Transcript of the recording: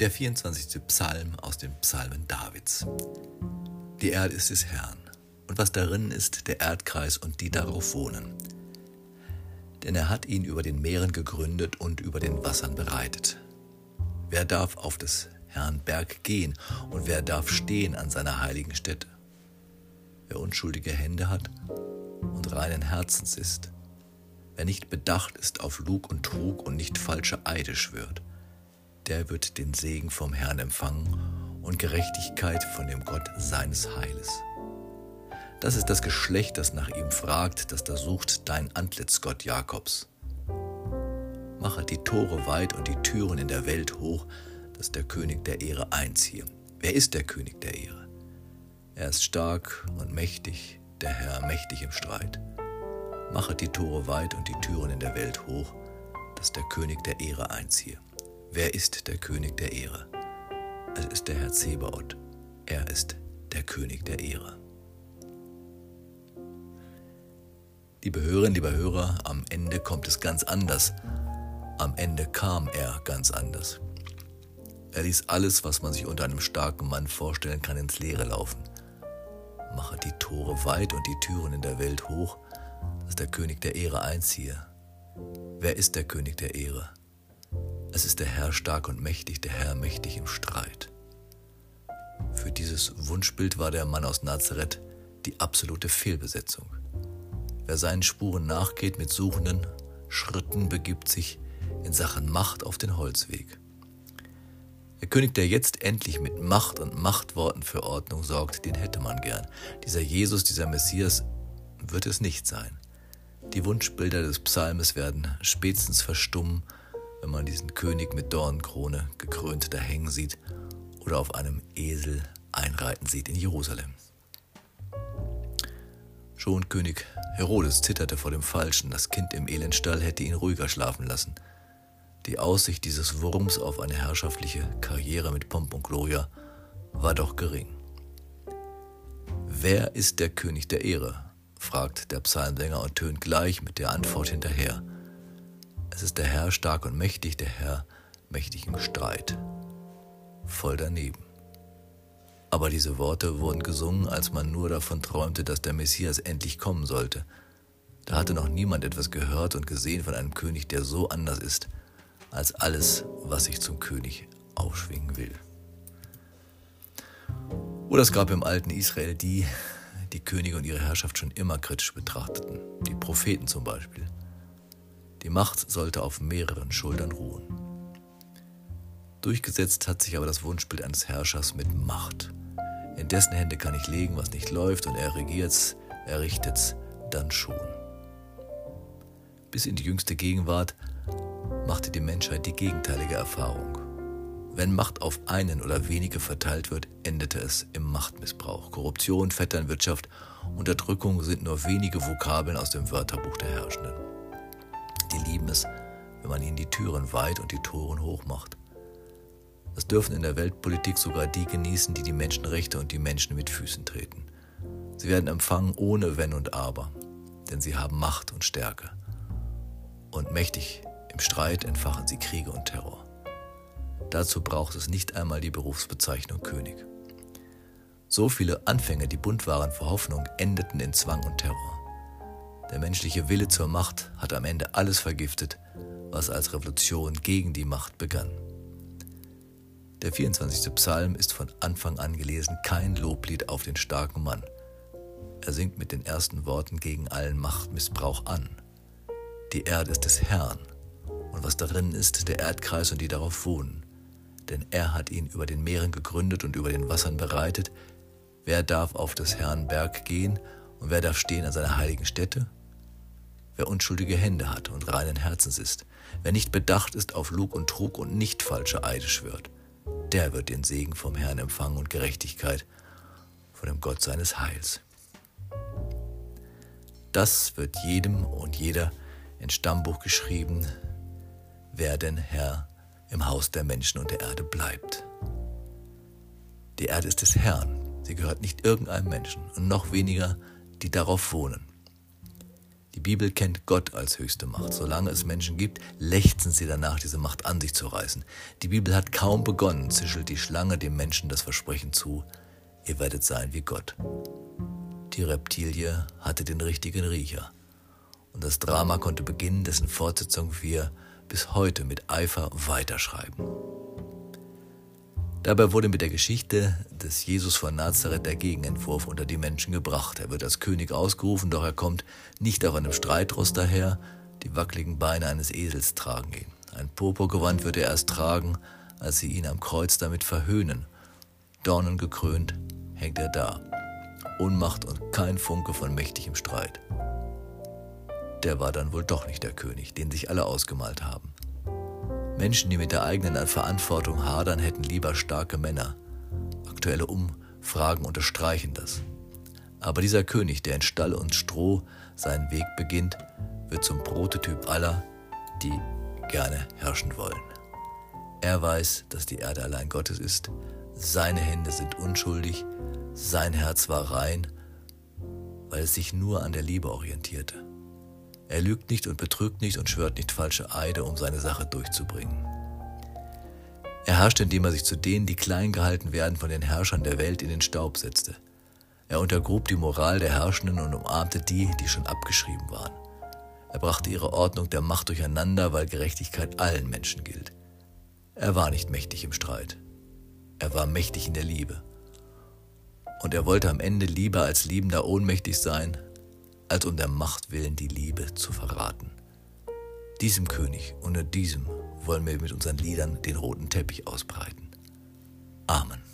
Der 24. Psalm aus den Psalmen Davids. Die Erde ist des Herrn, und was darin ist, der Erdkreis und die darauf wohnen. Denn er hat ihn über den Meeren gegründet und über den Wassern bereitet. Wer darf auf des Herrn Berg gehen und wer darf stehen an seiner heiligen Stätte? Wer unschuldige Hände hat und reinen Herzens ist, wer nicht bedacht ist auf Lug und Trug und nicht falsche Eide schwört, der wird den Segen vom Herrn empfangen und Gerechtigkeit von dem Gott seines Heiles. Das ist das Geschlecht, das nach ihm fragt, das da sucht dein Antlitz, Gott Jakobs. Mache die Tore weit und die Türen in der Welt hoch, dass der König der Ehre einziehe. Wer ist der König der Ehre? Er ist stark und mächtig, der Herr mächtig im Streit. Mache die Tore weit und die Türen in der Welt hoch, dass der König der Ehre einziehe. Wer ist der König der Ehre? Es ist der Herr Zebaoth. Er ist der König der Ehre. Liebe Hörerinnen, lieber Hörer, am Ende kommt es ganz anders. Am Ende kam er ganz anders. Er ließ alles, was man sich unter einem starken Mann vorstellen kann, ins Leere laufen. Mache die Tore weit und die Türen in der Welt hoch, dass der König der Ehre einziehe. Wer ist der König der Ehre? Es ist der Herr stark und mächtig, der Herr mächtig im Streit. Für dieses Wunschbild war der Mann aus Nazareth die absolute Fehlbesetzung. Wer seinen Spuren nachgeht mit suchenden Schritten, begibt sich in Sachen Macht auf den Holzweg. Der König, der jetzt endlich mit Macht und Machtworten für Ordnung sorgt, den hätte man gern. Dieser Jesus, dieser Messias wird es nicht sein. Die Wunschbilder des Psalmes werden spätestens verstummen, wenn man diesen König mit Dornenkrone gekrönt da hängen sieht oder auf einem Esel einreiten sieht in Jerusalem. Schon König Herodes zitterte vor dem Falschen, das Kind im Elendstall hätte ihn ruhiger schlafen lassen. Die Aussicht dieses Wurms auf eine herrschaftliche Karriere mit Pomp und Gloria war doch gering. Wer ist der König der Ehre? fragt der Psalmsänger und tönt gleich mit der Antwort hinterher. Es ist der Herr stark und mächtig, der Herr mächtig im Streit. Voll daneben. Aber diese Worte wurden gesungen, als man nur davon träumte, dass der Messias endlich kommen sollte. Da hatte noch niemand etwas gehört und gesehen von einem König, der so anders ist als alles, was sich zum König aufschwingen will. Oder es gab im alten Israel die, die Könige und ihre Herrschaft schon immer kritisch betrachteten, die Propheten zum Beispiel. Die Macht sollte auf mehreren Schultern ruhen. Durchgesetzt hat sich aber das Wunschbild eines Herrschers mit Macht. In dessen Hände kann ich legen, was nicht läuft, und er regiert's, er richtet's dann schon. Bis in die jüngste Gegenwart machte die Menschheit die gegenteilige Erfahrung. Wenn Macht auf einen oder wenige verteilt wird, endete es im Machtmissbrauch. Korruption, Vetternwirtschaft, Unterdrückung sind nur wenige Vokabeln aus dem Wörterbuch der Herrschenden. Die lieben es, wenn man ihnen die Türen weit und die Toren hoch macht. Das dürfen in der Weltpolitik sogar die genießen, die die Menschenrechte und die Menschen mit Füßen treten. Sie werden empfangen ohne Wenn und Aber, denn sie haben Macht und Stärke. Und mächtig im Streit entfachen sie Kriege und Terror. Dazu braucht es nicht einmal die Berufsbezeichnung König. So viele Anfänge, die bunt waren vor Hoffnung, endeten in Zwang und Terror. Der menschliche Wille zur Macht hat am Ende alles vergiftet, was als Revolution gegen die Macht begann. Der 24. Psalm ist von Anfang an gelesen kein Loblied auf den starken Mann. Er singt mit den ersten Worten gegen allen Machtmissbrauch an. Die Erde ist des Herrn, und was darin ist, der Erdkreis und die darauf wohnen. Denn er hat ihn über den Meeren gegründet und über den Wassern bereitet. Wer darf auf des Herrn Berg gehen und wer darf stehen an seiner heiligen Stätte? Wer unschuldige Hände hat und reinen Herzens ist, wer nicht bedacht ist auf Lug und Trug und nicht falsche Eide schwört, der wird den Segen vom Herrn empfangen und Gerechtigkeit von dem Gott seines Heils. Das wird jedem und jeder ins Stammbuch geschrieben, wer denn Herr im Haus der Menschen und der Erde bleibt. Die Erde ist des Herrn, sie gehört nicht irgendeinem Menschen und noch weniger die darauf wohnen. Die Bibel kennt Gott als höchste Macht. Solange es Menschen gibt, lechzen sie danach, diese Macht an sich zu reißen. Die Bibel hat kaum begonnen, zischelt die Schlange dem Menschen das Versprechen zu, ihr werdet sein wie Gott. Die Reptilie hatte den richtigen Riecher. Und das Drama konnte beginnen, dessen Fortsetzung wir bis heute mit Eifer weiterschreiben. Dabei wurde mit der Geschichte des Jesus von Nazareth der Gegenentwurf unter die Menschen gebracht. Er wird als König ausgerufen, doch er kommt nicht auf einem Streitross daher, die wackeligen Beine eines Esels tragen ihn. Ein Purpurgewand wird er erst tragen, als sie ihn am Kreuz damit verhöhnen. Dornen gekrönt hängt er da. Unmacht und kein Funke von mächtigem Streit. Der war dann wohl doch nicht der König, den sich alle ausgemalt haben. Menschen, die mit der eigenen Verantwortung hadern, hätten lieber starke Männer. Aktuelle Umfragen unterstreichen das. Aber dieser König, der in Stall und Stroh seinen Weg beginnt, wird zum Prototyp aller, die gerne herrschen wollen. Er weiß, dass die Erde allein Gottes ist, seine Hände sind unschuldig, sein Herz war rein, weil es sich nur an der Liebe orientierte. Er lügt nicht und betrügt nicht und schwört nicht falsche Eide, um seine Sache durchzubringen. Er herrscht, indem er sich zu denen, die klein gehalten werden, von den Herrschern der Welt in den Staub setzte. Er untergrub die Moral der Herrschenden und umarmte die, die schon abgeschrieben waren. Er brachte ihre Ordnung der Macht durcheinander, weil Gerechtigkeit allen Menschen gilt. Er war nicht mächtig im Streit. Er war mächtig in der Liebe. Und er wollte am Ende lieber als Liebender ohnmächtig sein, als um der Macht willen die Liebe zu verraten. Diesem König, unter diesem wollen wir mit unseren Liedern den roten Teppich ausbreiten. Amen.